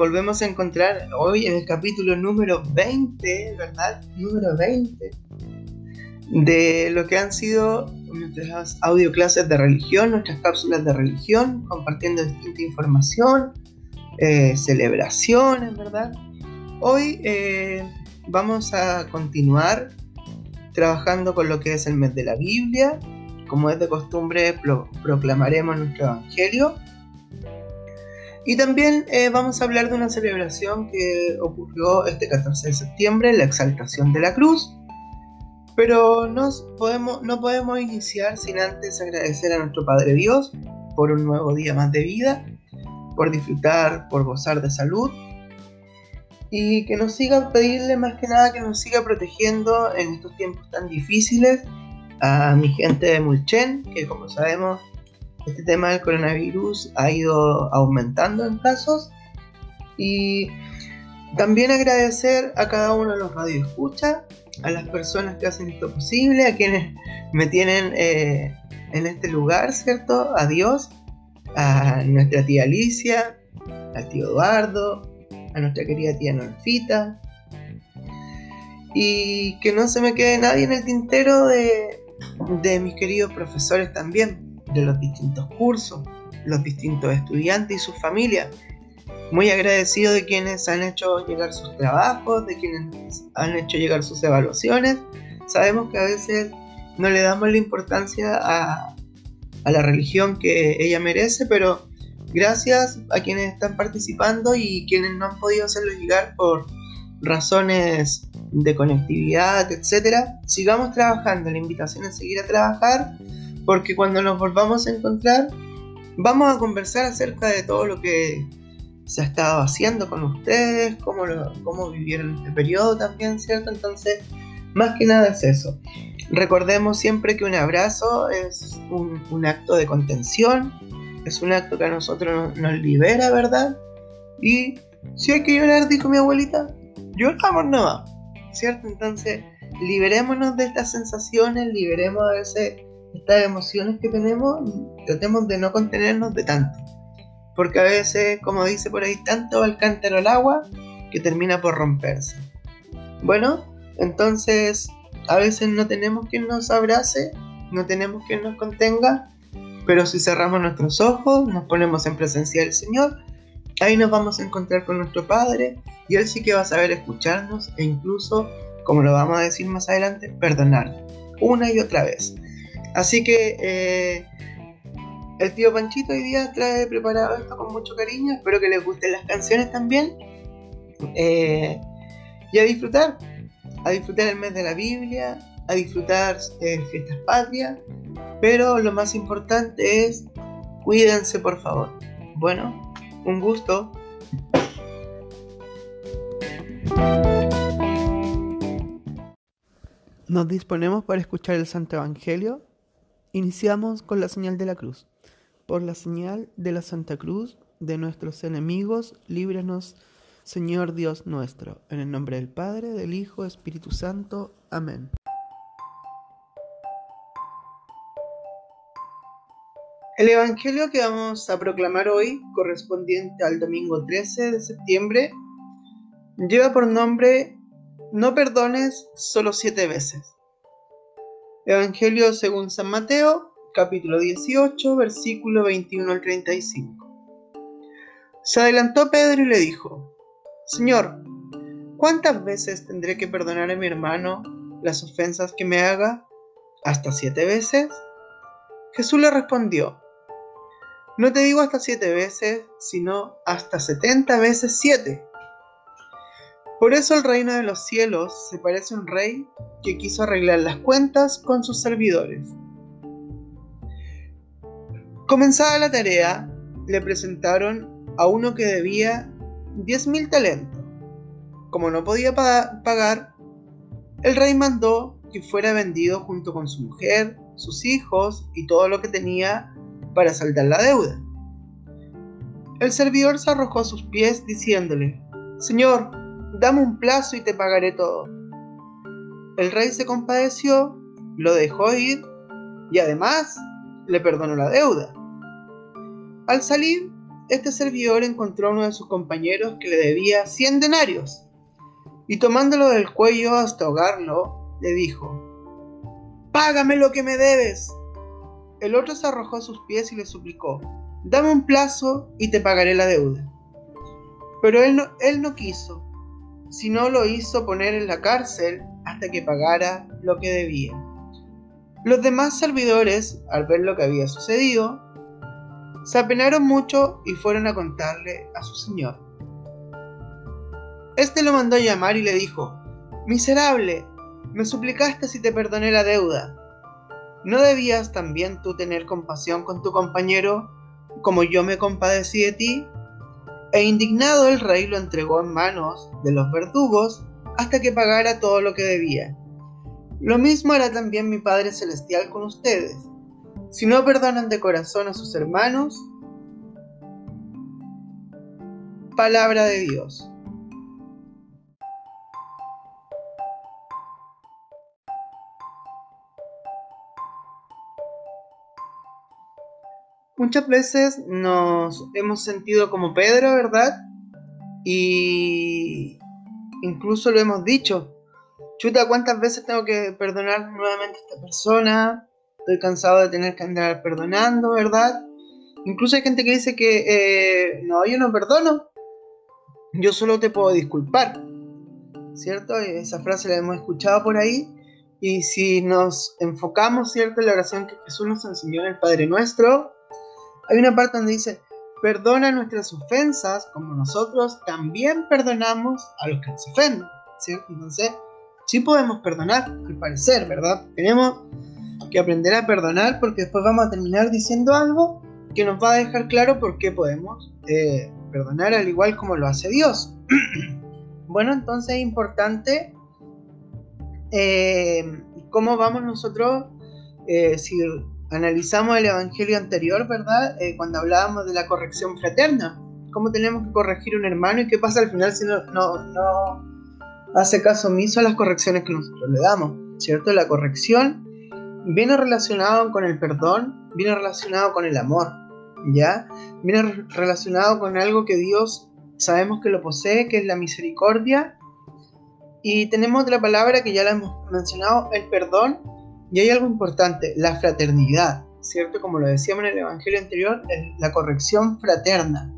Volvemos a encontrar hoy en el capítulo número 20, ¿verdad? Número 20 de lo que han sido nuestras audio clases de religión, nuestras cápsulas de religión, compartiendo distinta información, eh, celebraciones, ¿verdad? Hoy eh, vamos a continuar trabajando con lo que es el mes de la Biblia. Como es de costumbre, proclamaremos nuestro Evangelio y también eh, vamos a hablar de una celebración que ocurrió este 14 de septiembre, la exaltación de la cruz. Pero no podemos, no podemos iniciar sin antes agradecer a nuestro Padre Dios por un nuevo día más de vida, por disfrutar, por gozar de salud y que nos siga, pedirle más que nada que nos siga protegiendo en estos tiempos tan difíciles a mi gente de Mulchen, que como sabemos este tema del coronavirus ha ido aumentando en casos y también agradecer a cada uno de los radioescuchas, a las personas que hacen esto posible, a quienes me tienen eh, en este lugar, ¿cierto? A Dios, a nuestra tía Alicia, al tío Eduardo, a nuestra querida tía Norfita. Y que no se me quede nadie en el tintero de, de mis queridos profesores también de los distintos cursos, los distintos estudiantes y sus familias. Muy agradecido de quienes han hecho llegar sus trabajos, de quienes han hecho llegar sus evaluaciones. Sabemos que a veces no le damos la importancia a, a la religión que ella merece, pero gracias a quienes están participando y quienes no han podido hacerlo llegar por razones de conectividad, etcétera, sigamos trabajando. La invitación es seguir a trabajar porque cuando nos volvamos a encontrar vamos a conversar acerca de todo lo que se ha estado haciendo con ustedes, cómo, cómo vivieron este periodo también, ¿cierto? Entonces, más que nada es eso. Recordemos siempre que un abrazo es un, acto de contención, es un acto que a nosotros nos, libera, ¿verdad? Y si hay que llorar, dijo mi abuelita, lloramos nomás, ¿cierto? Entonces, liberémonos de estas sensaciones, liberemos de ese estas emociones que tenemos, tratemos de no contenernos de tanto. Porque a veces, como dice por ahí, tanto va el cántaro al agua que termina por romperse. Bueno, entonces a veces no tenemos quien nos abrace, no tenemos quien nos contenga, pero si cerramos nuestros ojos, nos ponemos en presencia del Señor, ahí nos vamos a encontrar con nuestro Padre y Él sí que va a saber escucharnos e incluso, como lo vamos a decir más adelante, perdonar una y otra vez. Así que eh, el tío Panchito hoy día trae preparado esto con mucho cariño. Espero que les gusten las canciones también. Eh, y a disfrutar. A disfrutar el mes de la Biblia. A disfrutar eh, fiestas patrias. Pero lo más importante es cuídense por favor. Bueno, un gusto. Nos disponemos para escuchar el Santo Evangelio Iniciamos con la señal de la cruz. Por la señal de la Santa Cruz de nuestros enemigos, líbranos, Señor Dios nuestro. En el nombre del Padre, del Hijo, Espíritu Santo. Amén. El Evangelio que vamos a proclamar hoy, correspondiente al domingo 13 de septiembre, lleva por nombre No perdones solo siete veces. Evangelio según San Mateo, capítulo 18, versículo 21 al 35. Se adelantó Pedro y le dijo, Señor, ¿cuántas veces tendré que perdonar a mi hermano las ofensas que me haga? ¿Hasta siete veces? Jesús le respondió, no te digo hasta siete veces, sino hasta setenta veces siete. Por eso el reino de los cielos se parece a un rey que quiso arreglar las cuentas con sus servidores. Comenzada la tarea, le presentaron a uno que debía 10.000 talentos. Como no podía pagar, el rey mandó que fuera vendido junto con su mujer, sus hijos y todo lo que tenía para saldar la deuda. El servidor se arrojó a sus pies diciéndole, Señor, dame un plazo y te pagaré todo. El rey se compadeció, lo dejó ir y además le perdonó la deuda. Al salir, este servidor encontró a uno de sus compañeros que le debía 100 denarios y tomándolo del cuello hasta ahogarlo, le dijo, Págame lo que me debes. El otro se arrojó a sus pies y le suplicó, Dame un plazo y te pagaré la deuda. Pero él no, él no quiso, sino lo hizo poner en la cárcel hasta que pagara lo que debía. Los demás servidores, al ver lo que había sucedido, se apenaron mucho y fueron a contarle a su señor. Este lo mandó llamar y le dijo, Miserable, me suplicaste si te perdoné la deuda. ¿No debías también tú tener compasión con tu compañero, como yo me compadecí de ti? E indignado el rey lo entregó en manos de los verdugos hasta que pagara todo lo que debía. Lo mismo hará también mi Padre Celestial con ustedes si no perdonan de corazón a sus hermanos, palabra de Dios. Muchas veces nos hemos sentido como Pedro, ¿verdad? Y incluso lo hemos dicho. Chuta, ¿cuántas veces tengo que perdonar nuevamente a esta persona? estoy cansado de tener que andar perdonando, ¿verdad? Incluso hay gente que dice que, eh, no, yo no perdono, yo solo te puedo disculpar, ¿cierto? Esa frase la hemos escuchado por ahí. Y si nos enfocamos, ¿cierto?, en la oración que Jesús nos enseñó en el Padre Nuestro, hay una parte donde dice, perdona nuestras ofensas como nosotros también perdonamos a los que nos ofenden, ¿cierto? Entonces, sí podemos perdonar, al parecer, ¿verdad? Tenemos que aprender a perdonar porque después vamos a terminar diciendo algo que nos va a dejar claro por qué podemos eh, perdonar al igual como lo hace Dios. bueno, entonces es importante eh, cómo vamos nosotros, eh, si analizamos el Evangelio anterior, ¿verdad? cuando hablábamos de la corrección fraterna, cómo tenemos que corregir a un hermano y qué pasa al final si no, no, no hace caso omiso a las correcciones que nosotros le damos, ¿cierto? La corrección viene relacionado con el perdón, viene relacionado con el amor, ¿ya? Viene relacionado con algo que Dios sabemos que lo posee, que es la misericordia. Y tenemos otra palabra que ya la hemos mencionado, el perdón. Y hay algo importante, la fraternidad, ¿cierto? Como lo decíamos en el Evangelio anterior, la corrección fraterna,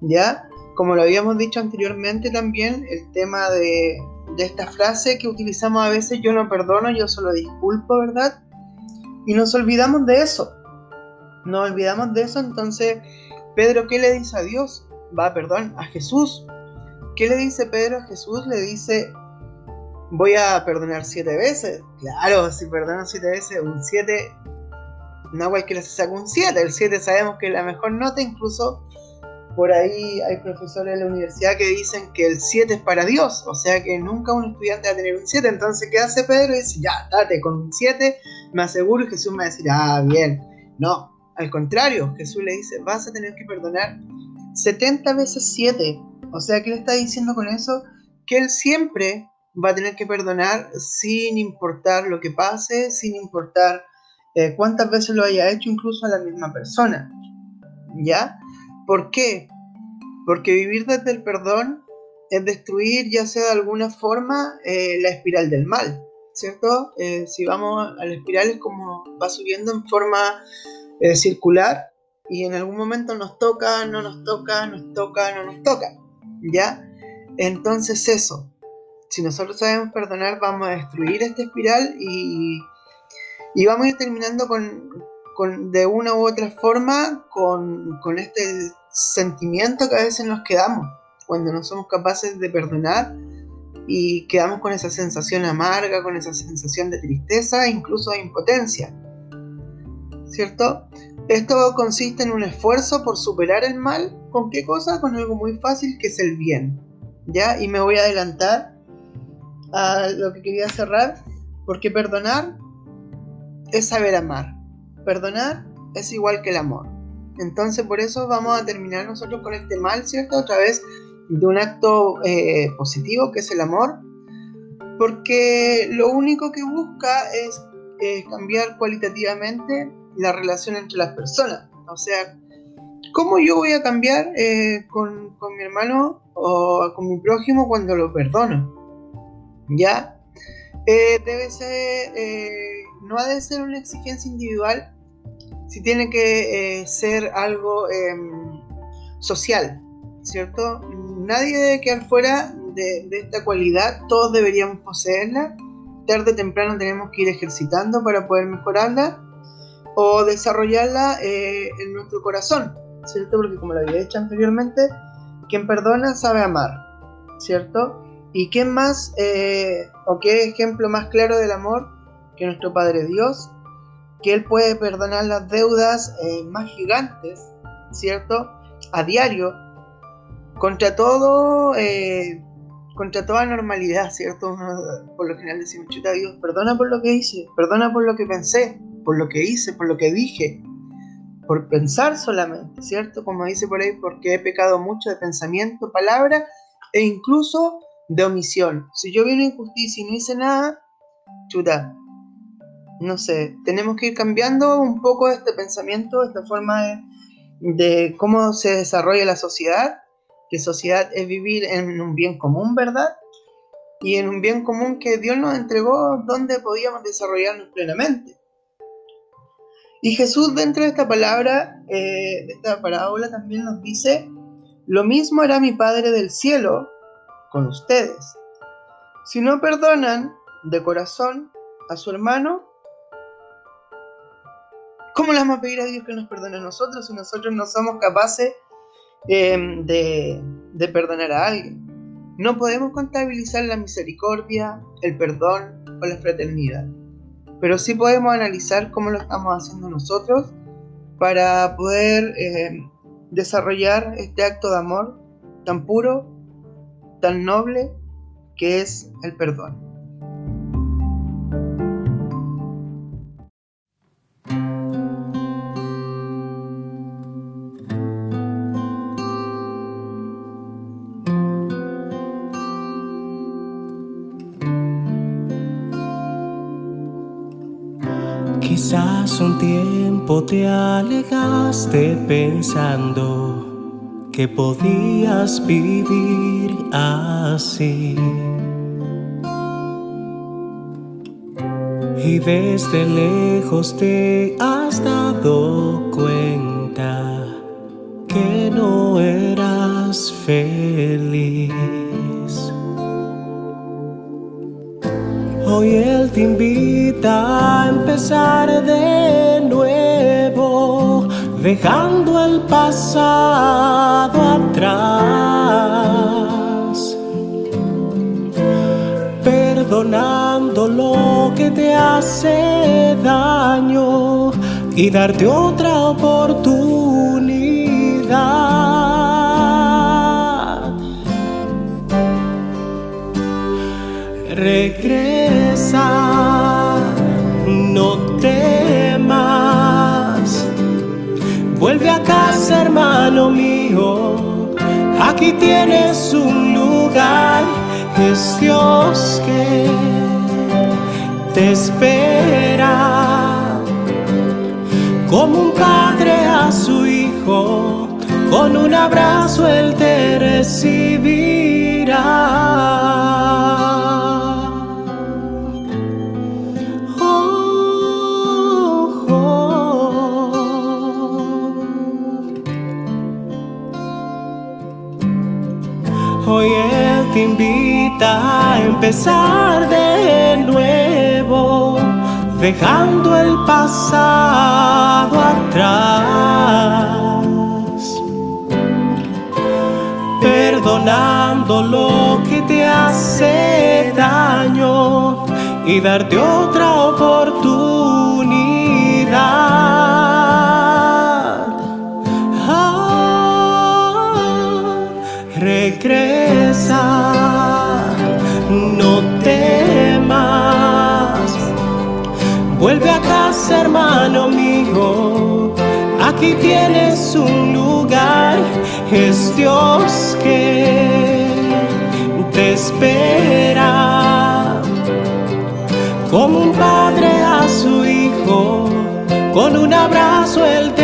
¿ya? Como lo habíamos dicho anteriormente también, el tema de, de esta frase que utilizamos a veces, yo no perdono, yo solo disculpo, ¿verdad? Y nos olvidamos de eso. Nos olvidamos de eso, entonces, Pedro, ¿qué le dice a Dios? Va, perdón, a Jesús. ¿Qué le dice Pedro a Jesús? Le dice, voy a perdonar siete veces. Claro, si perdono siete veces, un siete, no cualquiera se saca un siete. El siete sabemos que es la mejor nota, incluso por ahí hay profesores de la universidad que dicen que el 7 es para Dios, o sea que nunca un estudiante va a tener un 7. Entonces, ¿qué hace Pedro? Dice, ya, date con un 7, me aseguro que Jesús me va a decir, ah, bien. No, al contrario, Jesús le dice, vas a tener que perdonar 70 veces 7. O sea, ¿qué le está diciendo con eso? Que él siempre va a tener que perdonar sin importar lo que pase, sin importar eh, cuántas veces lo haya hecho, incluso a la misma persona. ¿Ya? ¿Por qué? Porque vivir desde el perdón es destruir, ya sea de alguna forma, eh, la espiral del mal, ¿cierto? Eh, si vamos a la espiral es como va subiendo en forma eh, circular y en algún momento nos toca, no nos toca, nos toca, no nos toca, ¿ya? Entonces eso, si nosotros sabemos perdonar, vamos a destruir esta espiral y, y vamos a ir terminando con, de una u otra forma con, este sentimiento que a veces nos quedamos cuando no somos capaces de perdonar y quedamos con esa sensación amarga, con esa sensación de tristeza e incluso de impotencia. ¿Cierto? Esto consiste en un esfuerzo por superar el mal. ¿Con qué cosa? Con algo muy fácil que es el bien. ¿Ya? Y me voy a adelantar a lo que quería cerrar, porque perdonar es saber amar. Perdonar es igual que el amor. Entonces por eso vamos a terminar nosotros con este mal, ¿cierto? A través de un acto eh, positivo que es el amor. Porque lo único que busca es cambiar cualitativamente la relación entre las personas. O sea, ¿cómo yo voy a cambiar eh, con, mi hermano o con mi prójimo cuando lo perdono? ¿Ya? Eh, debe ser, eh, no ha de ser una exigencia individual, si tiene que ser algo em, social, ¿cierto? Nadie debe quedar fuera de, de esta cualidad, todos deberíamos poseerla tarde o temprano tenemos que ir ejercitando para poder mejorarla o desarrollarla eh, en nuestro corazón, ¿cierto? Porque como lo había dicho anteriormente, quien perdona sabe amar, ¿cierto? ¿Y quién más eh, o qué ejemplo más claro del amor que nuestro Padre Dios? Que Él puede perdonar las deudas eh, más gigantes, ¿cierto? A diario, contra todo contra toda normalidad, ¿cierto? por lo general decimos, chuta Dios, perdona por lo que hice, perdona por lo que pensé, por lo que hice, por lo que dije, por pensar solamente, ¿cierto? Como dice por ahí, porque he pecado mucho de pensamiento, palabra e incluso de omisión. Si yo vi una injusticia y no hice nada, chuta, no sé, tenemos que ir cambiando un poco este pensamiento, esta forma de, cómo se desarrolla la sociedad que sociedad es vivir en un bien común, ¿verdad? Y en un bien común que Dios nos entregó donde podíamos desarrollarnos plenamente. Y Jesús dentro de esta palabra, eh, de esta parábola también nos dice, lo mismo hará mi Padre del cielo con ustedes. Si no perdonan de corazón a su hermano, ¿cómo le vamos a pedir a Dios que nos perdone a nosotros si nosotros no somos capaces Em, de, perdonar a alguien. No podemos contabilizar la misericordia, el perdón o la fraternidad, pero sí podemos analizar cómo lo estamos haciendo nosotros para poder em, desarrollar este acto de amor tan puro, tan noble que es el perdón. Quizás un tiempo te alejaste pensando que podías vivir así. Y desde lejos te has dado cuenta que no eras feliz. Hoy Él te invita a empezar de dejando el pasado atrás, perdonando lo que te hace daño y darte otra oportunidad. Casa, hermano mío, aquí tienes un lugar, es Dios que te espera. Como un padre a su hijo, con un abrazo él te recibirá. Empezar de nuevo, dejando el pasado atrás, perdonando lo que te hace daño y darte otra oportunidad. Hermano mío, aquí tienes un lugar, es Dios que te espera. Como un padre a su hijo, con un abrazo él te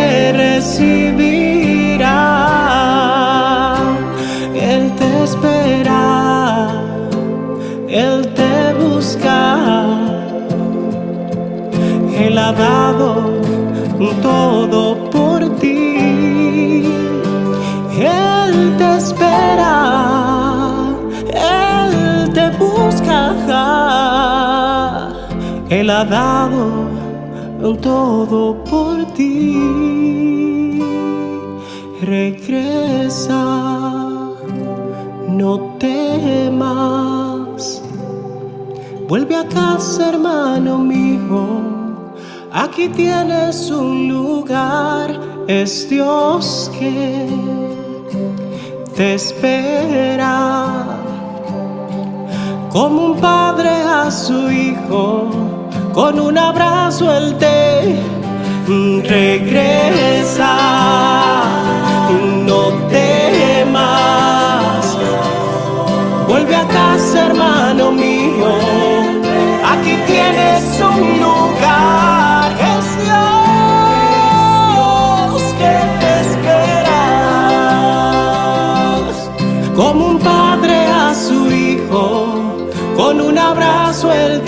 dado todo por ti. Él te espera, Él te busca. Él ha dado todo por ti. Regresa, no temas. Vuelve a casa, hermano mío. Aquí tienes un lugar, es Dios que te espera. Como un padre a su hijo con un abrazo él te regresa. No temas, vuelve a casa, hermano mío. Aquí tienes un lugar, con un abrazo él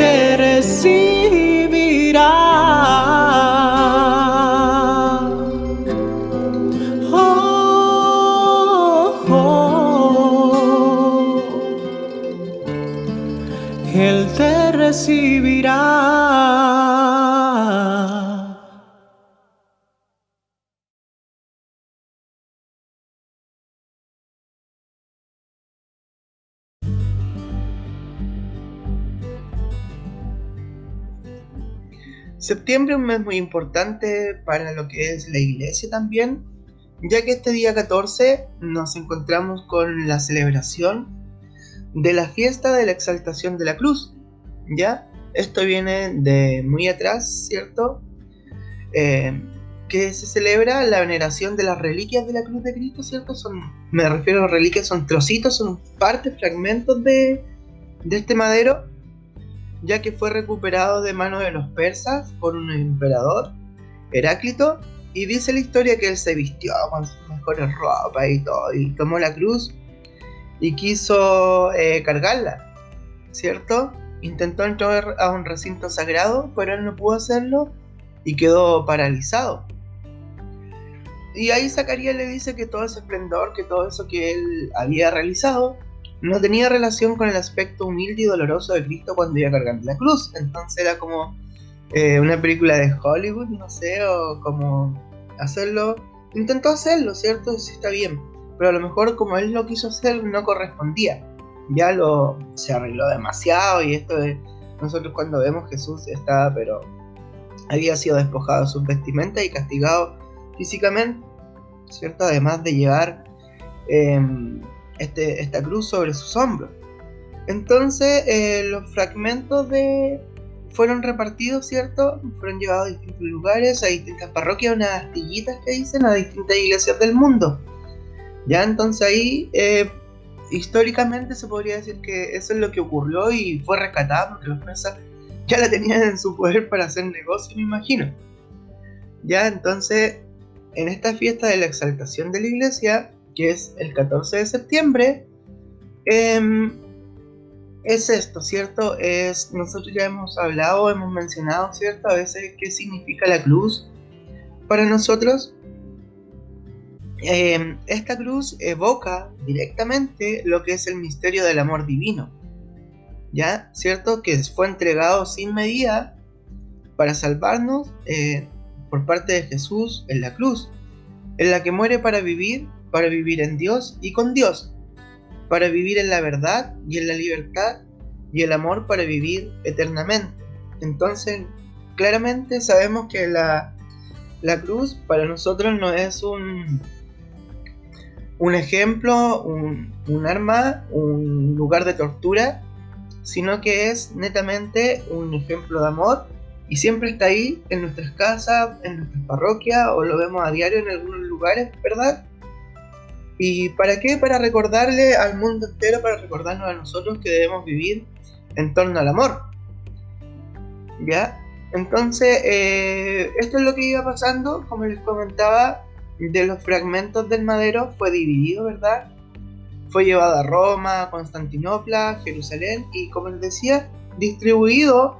te recibe. Septiembre es un mes muy importante para lo que es la iglesia también, ya que este día 14 nos encontramos con la celebración de la fiesta de la exaltación de la cruz. ¿Ya? Esto viene de muy atrás, ¿cierto? Eh, que se celebra la veneración de las reliquias de la cruz de Cristo, ¿cierto? Son, me refiero a reliquias, son trocitos, son partes, fragmentos de, de este madero ya que fue recuperado de manos de los persas por un emperador, Heráclito, y dice la historia que él se vistió con sus mejores ropas y todo, y tomó la cruz y quiso eh, cargarla, ¿cierto? Intentó entrar a un recinto sagrado, pero él no pudo hacerlo y quedó paralizado. Y ahí Zacarías le dice que todo ese esplendor, que todo eso que él había realizado, no tenía relación con el aspecto humilde y doloroso de Cristo cuando iba cargando la cruz. Entonces era como eh, una película de Hollywood, no sé, o como hacerlo. Intentó hacerlo, ¿cierto? Sí está bien. Pero a lo mejor como él lo quiso hacer no correspondía. Ya lo se arregló demasiado y esto de nosotros cuando vemos Jesús estaba, pero había sido despojado de sus vestimentas y castigado físicamente, ¿cierto? Además de llevar em, este, esta cruz sobre sus hombros. Entonces eh, los fragmentos de fueron repartidos, ¿cierto? Fueron llevados a distintos lugares, a distintas parroquias, unas astillitas que dicen, a distintas iglesias del mundo. Ya entonces ahí eh, históricamente se podría decir que eso es lo que ocurrió y fue rescatado porque los persas ya la tenían en su poder para hacer negocio, me imagino. Ya entonces, en esta fiesta de la exaltación de la iglesia, que es el 14 de septiembre, em, es esto, ¿cierto? Es, nosotros ya hemos hablado, hemos mencionado, ¿cierto? A veces qué significa la cruz para nosotros. Em, esta cruz evoca directamente lo que es el misterio del amor divino, ¿ya? ¿Cierto? Que fue entregado sin medida para salvarnos eh, por parte de Jesús en la cruz, en la que muere para vivir para vivir en Dios y con Dios, para vivir en la verdad y en la libertad y el amor para vivir eternamente. Entonces, claramente sabemos que la, cruz para nosotros no es un, un ejemplo, un, un arma, un lugar de tortura, sino que es netamente un ejemplo de amor y siempre está ahí en nuestras casas, en nuestras parroquias o lo vemos a diario en algunos lugares, ¿verdad? ¿Y para qué? Para recordarle al mundo entero, para recordarnos a nosotros que debemos vivir en torno al amor. ¿Ya? Entonces, eh, esto es lo que iba pasando, como les comentaba, de los fragmentos del madero fue dividido, ¿verdad? fue llevado a Roma, Constantinopla, Jerusalén y, como les decía, distribuido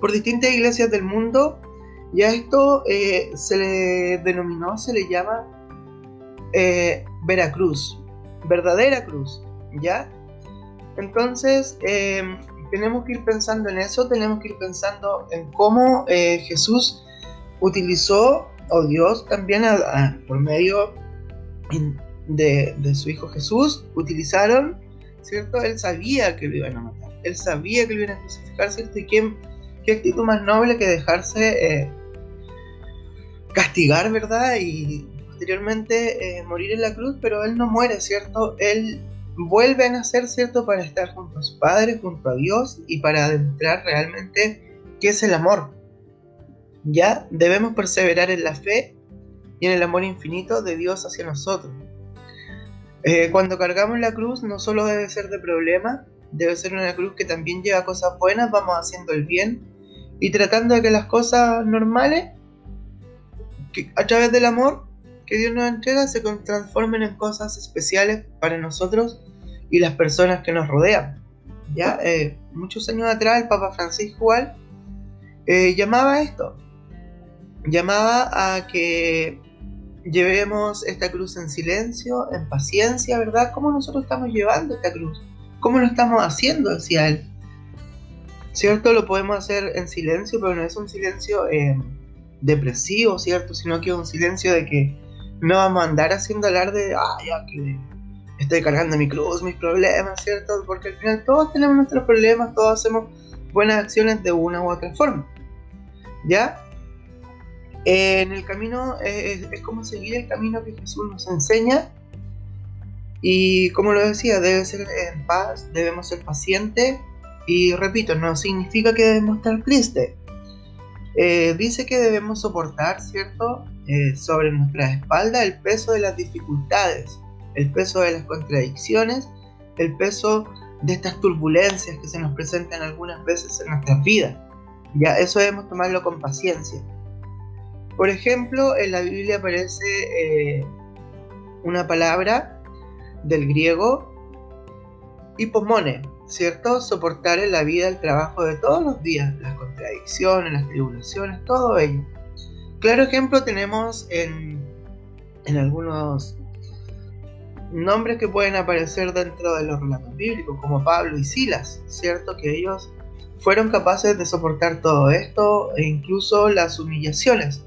por distintas iglesias del mundo. Y a esto eh, se le denominó, se le llama eh, Veracruz, verdadera cruz, ¿ya? Entonces, eh, tenemos que ir pensando en eso, tenemos que ir pensando en cómo Jesús utilizó, o Dios también, por medio de, su Hijo Jesús, utilizaron, ¿cierto? Él sabía que lo iban a matar, él sabía que lo iban a crucificar, ¿cierto? Y qué, qué actitud más noble que dejarse eh, castigar, ¿verdad? Y posteriormente eh, morir en la cruz, pero él no muere, ¿cierto? Él vuelve a nacer, ¿cierto? Para estar junto a su Padre, junto a Dios y para adentrar realmente qué es el amor. Ya debemos perseverar en la fe y en el amor infinito de Dios hacia nosotros. Eh, cuando cargamos la cruz no solo debe ser de problema, debe ser una cruz que también lleva cosas buenas, vamos haciendo el bien y tratando de que las cosas normales, a través del amor que Dios nos entrega, se transformen en cosas especiales para nosotros y las personas que nos rodean. Ya eh, muchos años atrás el Papa Francisco igual eh, llamaba a esto, llamaba a que llevemos esta cruz en silencio, en paciencia, ¿verdad? ¿Cómo nosotros estamos llevando esta cruz? ¿Cómo lo estamos haciendo hacia Él? ¿Cierto? Lo podemos hacer en silencio, pero no es un silencio eh, depresivo, ¿cierto? Sino que es un silencio de que no vamos a andar haciendo alarde de, que estoy cargando mi cruz, mis problemas, ¿cierto? Porque al final todos tenemos nuestros problemas, todos hacemos buenas acciones de una u otra forma. ¿Ya? en el camino es, como seguir el camino que Jesús nos enseña y como lo decía, debe ser en paz, debemos ser pacientes y repito, no significa que debemos estar tristes. Eh, dice que debemos soportar, ¿cierto? Eh, sobre nuestra espalda el peso de las dificultades, el peso de las contradicciones, el peso de estas turbulencias que se nos presentan algunas veces en nuestras vidas. Ya eso debemos tomarlo con paciencia. Por ejemplo, en la Biblia aparece eh, una palabra del griego hipomone, ¿cierto? Soportar en la vida el trabajo de todos los días, las contradicciones, las tribulaciones, todo ello. Claro ejemplo tenemos en, en algunos nombres que pueden aparecer dentro de los relatos bíblicos, como Pablo y Silas, ¿cierto? Que ellos fueron capaces de soportar todo esto e incluso las humillaciones.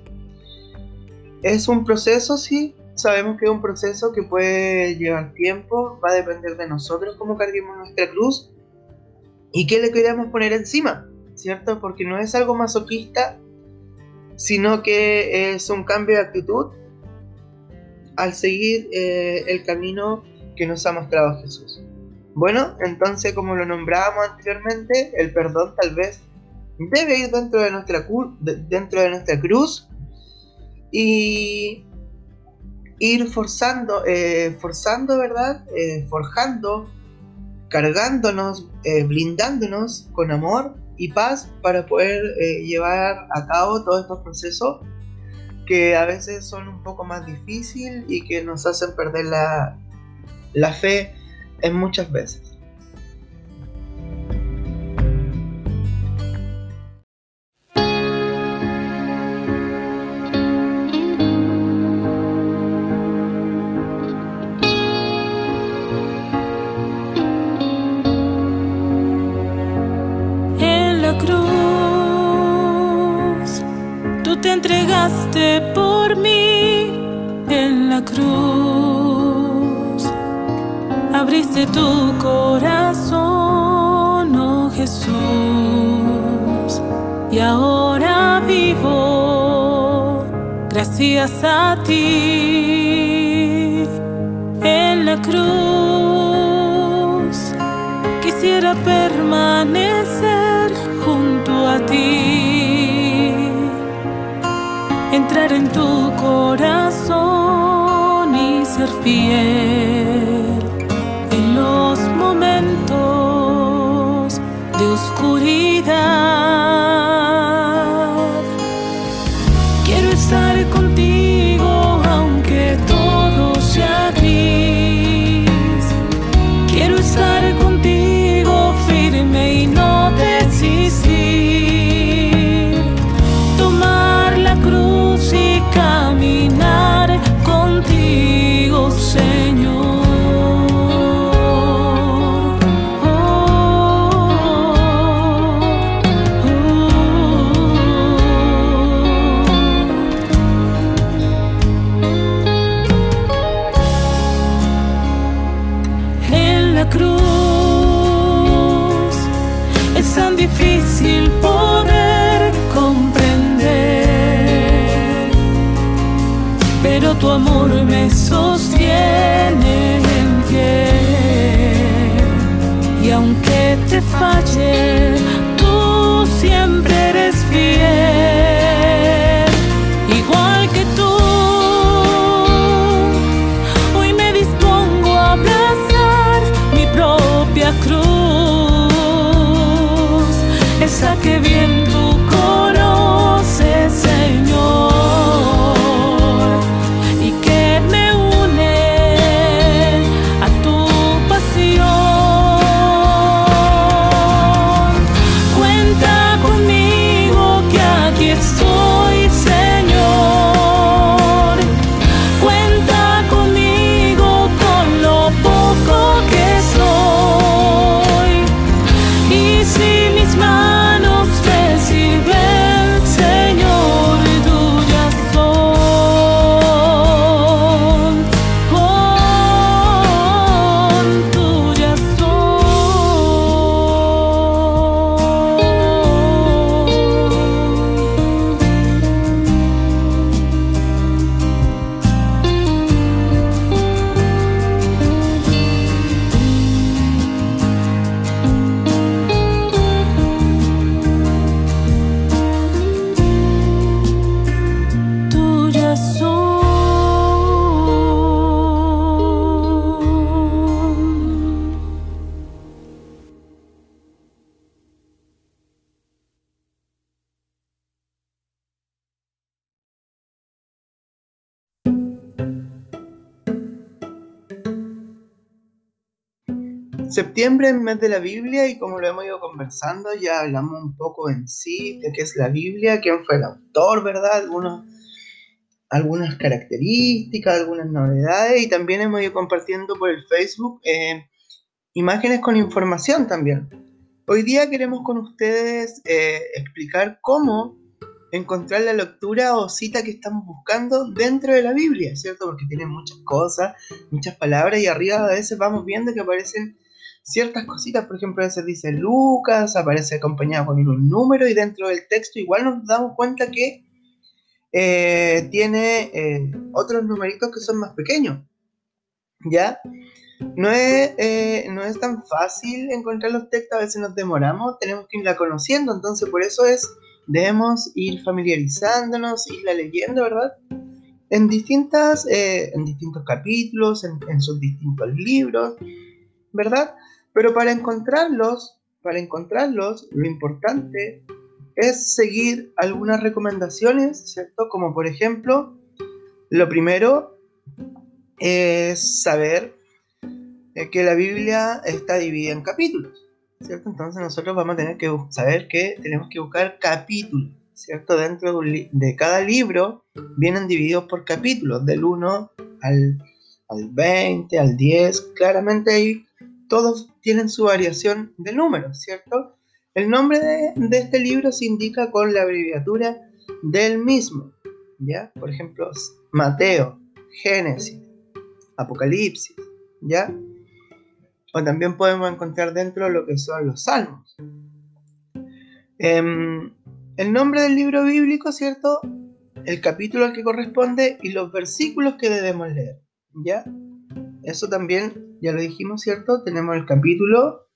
Es un proceso, sí, sabemos que es un proceso que puede llevar tiempo, va a depender de nosotros cómo carguemos nuestra cruz y qué le queremos poner encima, ¿cierto? Porque no es algo masoquista, sino que es un cambio de actitud al seguir eh, el camino que nos ha mostrado Jesús. Bueno, entonces como lo nombrábamos anteriormente, el perdón tal vez debe ir dentro de nuestra, dentro de nuestra cruz y ir forzando, eh, forzando, ¿verdad? Eh, forjando, cargándonos, eh, blindándonos con amor y paz para poder llevar a cabo todos estos procesos que a veces son un poco más difíciles y que nos hacen perder la, la fe en muchas veces. Entrar en tu corazón y ser fiel cruz esa que bien Septiembre es mes de la Biblia y como lo hemos ido conversando, ya hablamos un poco en sí de qué es la Biblia, quién fue el autor, ¿verdad? Algunos, algunas características, algunas novedades y también hemos ido compartiendo por el Facebook eh, imágenes con información también. Hoy día queremos con ustedes eh, explicar cómo encontrar la lectura o cita que estamos buscando dentro de la Biblia, ¿cierto? Porque tiene muchas cosas, muchas palabras y arriba a veces vamos viendo que aparecen ciertas cositas, por ejemplo, a veces dice Lucas, aparece acompañado con un número y dentro del texto igual nos damos cuenta que eh, tiene eh, otros numeritos que son más pequeños, ¿ya? No es, eh, no es tan fácil encontrar los textos, a veces nos demoramos, tenemos que irla conociendo, entonces por eso es, debemos ir familiarizándonos, irla leyendo, ¿verdad? En, distintas, en distintos capítulos, en, en sus distintos libros, ¿verdad? Pero para encontrarlos, para encontrarlos, lo importante es seguir algunas recomendaciones, ¿cierto? Como por ejemplo, lo primero es saber eh, que la Biblia está dividida en capítulos, ¿cierto? Entonces nosotros vamos a tener que saber que tenemos que buscar capítulos, ¿cierto? Dentro de, de cada libro vienen divididos por capítulos, del 1 al, al 20, al 10, claramente ahí todos tienen su variación de números, ¿cierto? El nombre de, este libro se indica con la abreviatura del mismo, ¿ya? Por ejemplo, Mateo, Génesis, Apocalipsis, ¿ya? O también podemos encontrar dentro lo que son los salmos. Em, el nombre del libro bíblico, ¿cierto? El capítulo al que corresponde y los versículos que debemos leer, ¿ya? Eso también, ya lo dijimos, ¿cierto? Tenemos el capítulo,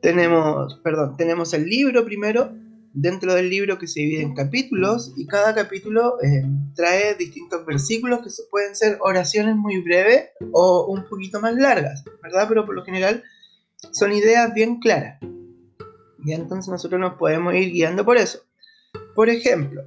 tenemos, perdón, tenemos el libro primero, dentro del libro que se divide en capítulos y cada capítulo eh, trae distintos versículos que pueden ser oraciones muy breves o un poquito más largas, ¿verdad? Pero por lo general son ideas bien claras. Y entonces nosotros nos podemos ir guiando por eso. Por ejemplo,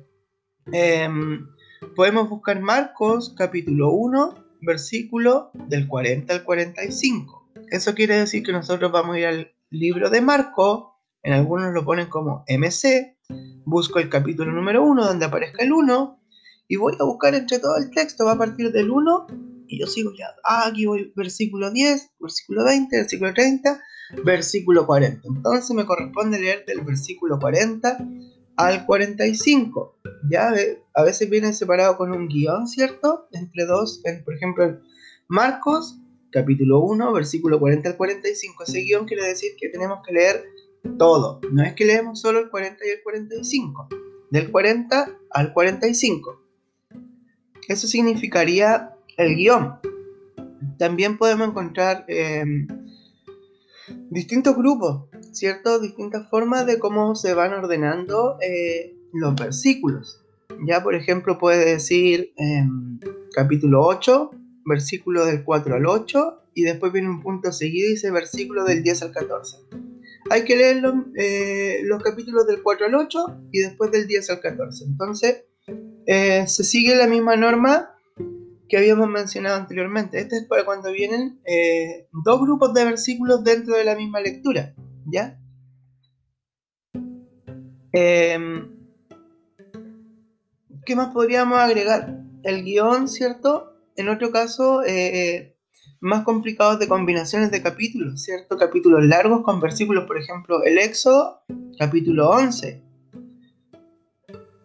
em, podemos buscar Marcos capítulo 1, versículo del 40 al 45. Eso quiere decir que nosotros vamos a ir al libro de Marcos, en algunos lo ponen como MC, busco el capítulo número 1 donde aparezca el 1 y voy a buscar entre todo el texto, va a partir del 1 y yo sigo ya, ah, aquí voy versículo 10, versículo 20, versículo 30, versículo 40. Entonces me corresponde leer del versículo 40 al 45. Ya a veces viene separado con un guion, ¿cierto? Entre dos, en- por ejemplo, Marcos, capítulo 1, versículo 40 al 45. Ese guion quiere decir que tenemos que leer todo. No es que leemos solo el 40 y el 45. Del 40 al 45. Eso significaría el guion. También podemos encontrar em, distintos grupos, ¿cierto? Distintas formas de cómo se van ordenando eh, los versículos. Ya, por ejemplo, puede decir em, capítulo 8, versículo del 4 al 8, y después viene un punto seguido y dice versículo del 10 al 14. Hay que leer eh, los, capítulos del 4 al 8 y después del 10 al 14. Entonces, eh, se sigue la misma norma que habíamos mencionado anteriormente. Este es para cuando vienen eh, dos grupos de versículos dentro de la misma lectura. ¿Ya? Em, ¿Qué más podríamos agregar? El guion, ¿cierto? En otro caso, eh, más complicados de combinaciones de capítulos, ¿cierto? Capítulos largos con versículos, por ejemplo, el Éxodo, capítulo 11.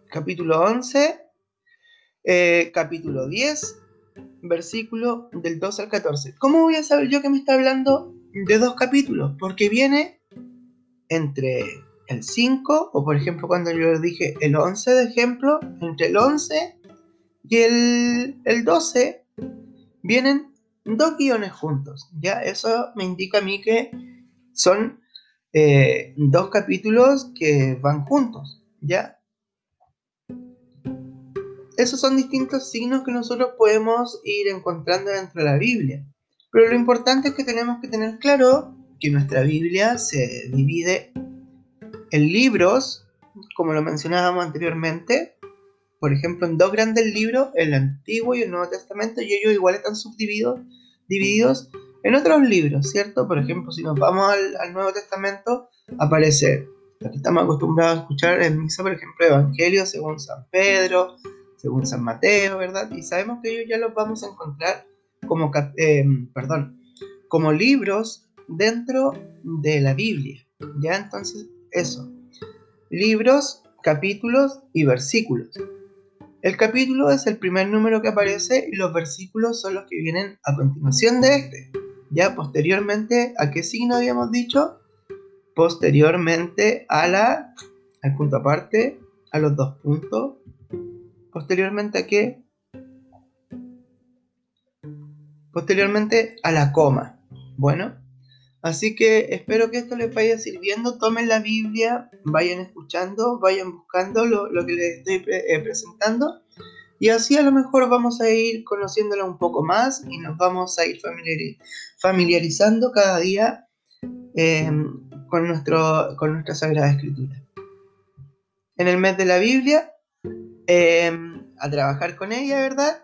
Capítulo 11, eh, capítulo 10, versículo del 2 al 14. ¿Cómo voy a saber yo que me está hablando de dos capítulos? Porque viene entre el 5, o por ejemplo cuando yo dije el 11 de ejemplo, entre el 11 y el, el 12 vienen dos guiones juntos. Ya eso me indica a mí que son eh, dos capítulos que van juntos. Ya esos son distintos signos que nosotros podemos ir encontrando dentro de la Biblia. Pero lo importante es que tenemos que tener claro que nuestra Biblia se divide en libros, como lo mencionábamos anteriormente, por ejemplo, en dos grandes libros, el Antiguo y el Nuevo Testamento, y ellos igual están subdivididos divididos en otros libros, ¿cierto? Por ejemplo, si nos vamos al, Nuevo Testamento, aparece lo que estamos acostumbrados a escuchar en misa, por ejemplo, Evangelio según San Pedro, según San Mateo, ¿verdad? Y sabemos que ellos ya los vamos a encontrar como, eh, perdón, como libros dentro de la Biblia. Ya entonces, eso. Libros, capítulos y versículos. El capítulo es el primer número que aparece y los versículos son los que vienen a continuación de este. Ya posteriormente, ¿a qué signo habíamos dicho? Posteriormente a la, al punto aparte, a los dos puntos posteriormente a qué? Posteriormente a la coma. Bueno, así que espero que esto les vaya sirviendo. Tomen la Biblia, vayan escuchando, vayan buscando lo, que les estoy eh, presentando. Y así a lo mejor vamos a ir conociéndola un poco más y nos vamos a ir familiarizando cada día em, con, nuestro, con nuestra Sagrada Escritura. En el mes de la Biblia Em, a trabajar con ella, ¿verdad?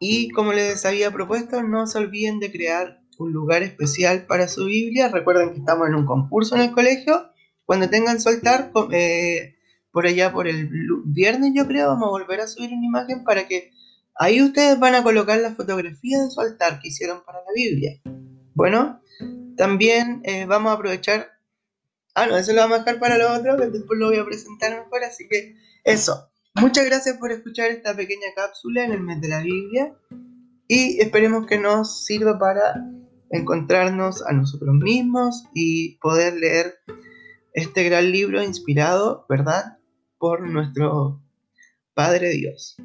Y como les había propuesto, no se olviden de crear un lugar especial para su Biblia. Recuerden que estamos en un concurso en el colegio. Cuando tengan soltar, eh, por allá por el viernes yo creo, vamos a volver a subir una imagen para que ahí ustedes van a colocar la fotografía de su altar que hicieron para la Biblia. Bueno, también eh, vamos a aprovechar Ah, no, eso lo vamos a dejar para lo otro, que después lo voy a presentar mejor, así que eso. Muchas gracias por escuchar esta pequeña cápsula en el mes de la Biblia y esperemos que nos sirva para encontrarnos a nosotros mismos y poder leer este gran libro inspirado, ¿verdad?, por nuestro Padre Dios.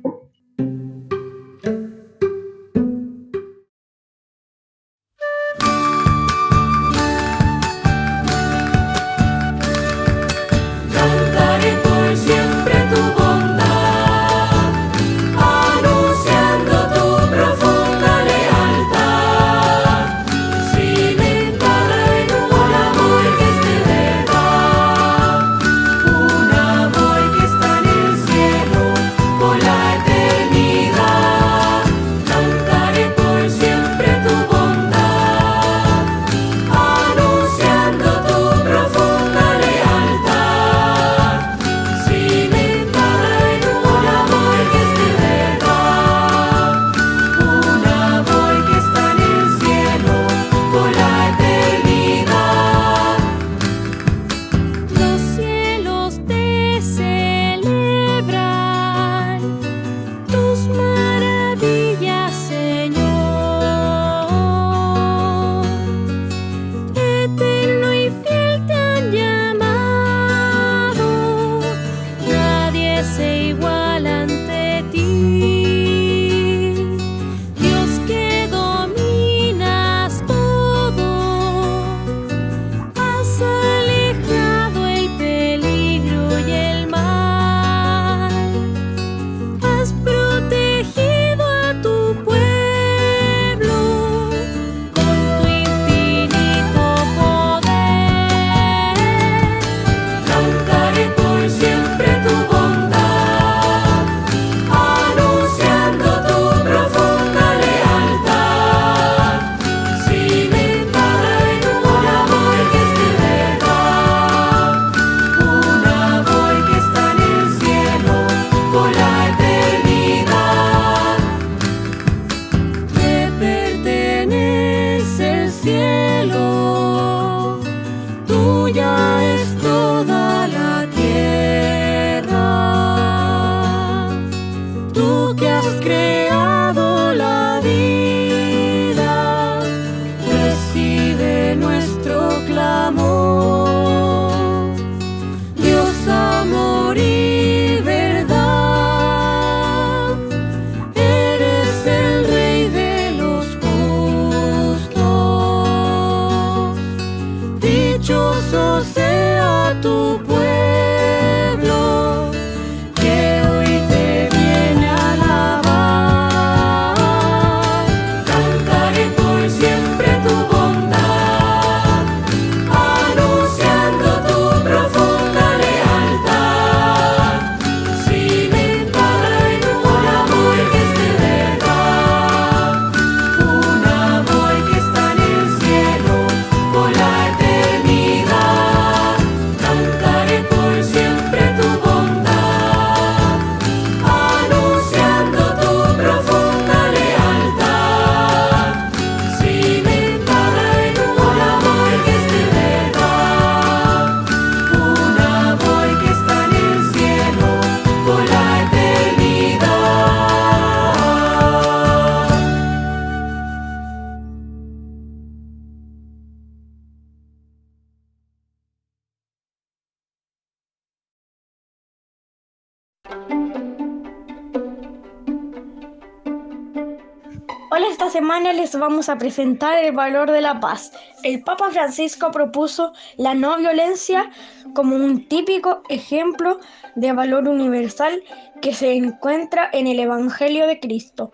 Vamos a presentar el valor de la paz. El Papa Francisco propuso la no violencia como un típico ejemplo de valor universal que se encuentra en el Evangelio de Cristo,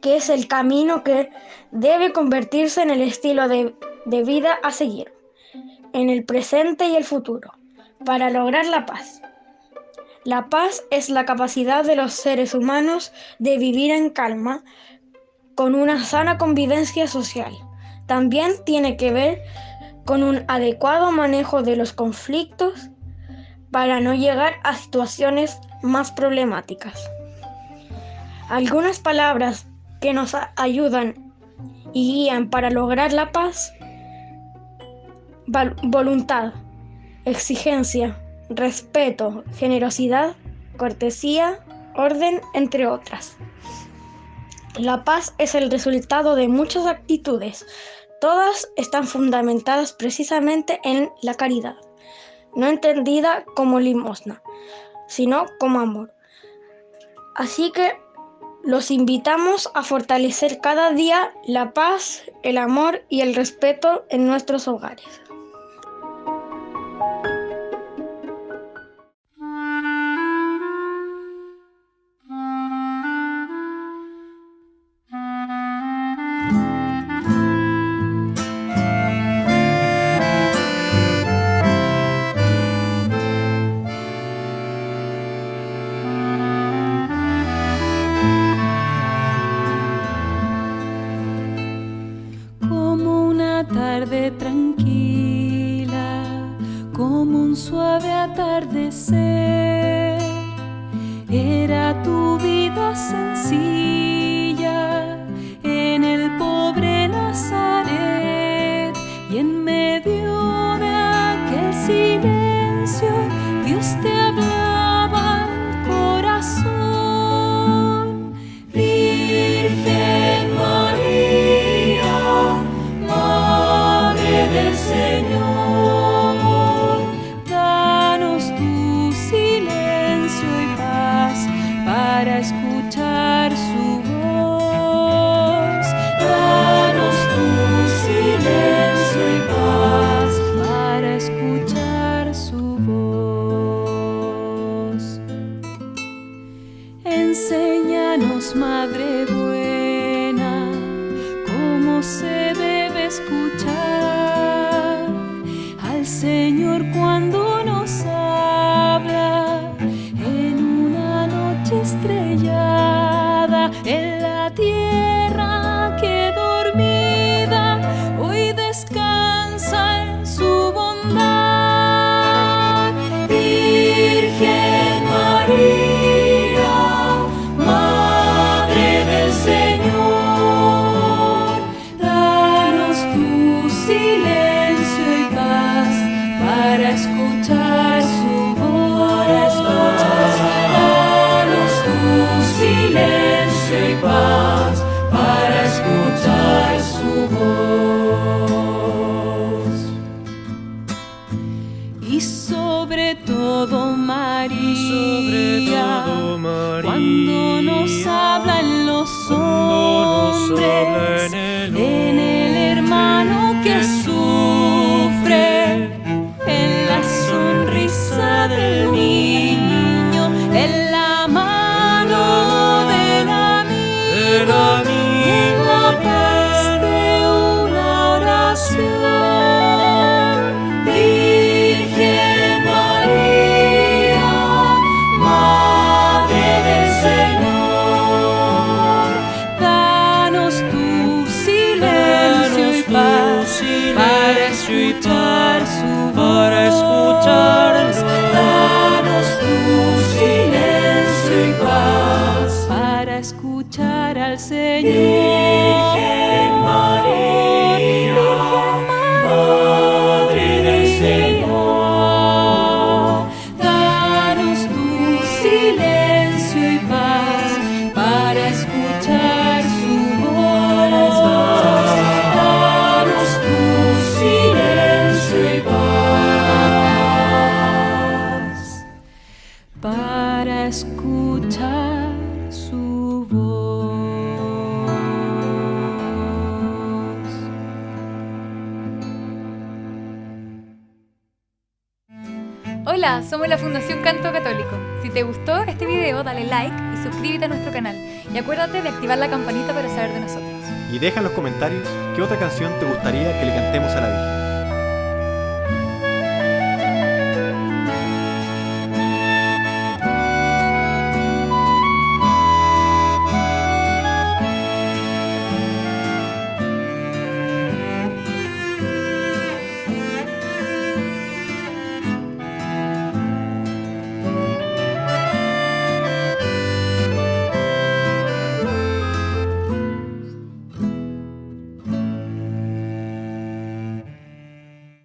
que es el camino que debe convertirse en el estilo de, de vida a seguir, en el presente y el futuro, para lograr la paz. La paz es la capacidad de los seres humanos de vivir en calma, con una sana convivencia social. También tiene que ver con un adecuado manejo de los conflictos para no llegar a situaciones más problemáticas. Algunas palabras que nos ayudan y guían para lograr la paz. Voluntad, exigencia, respeto, generosidad, cortesía, orden, entre otras. La paz es el resultado de muchas actitudes. Todas están fundamentadas precisamente en la caridad, no entendida como limosna, sino como amor. Así que los invitamos a fortalecer cada día la paz, el amor y el respeto en nuestros hogares. activar la campanita para saber de nosotros. Y deja en los comentarios qué otra canción te gustaría que le cantemos a la Virgen.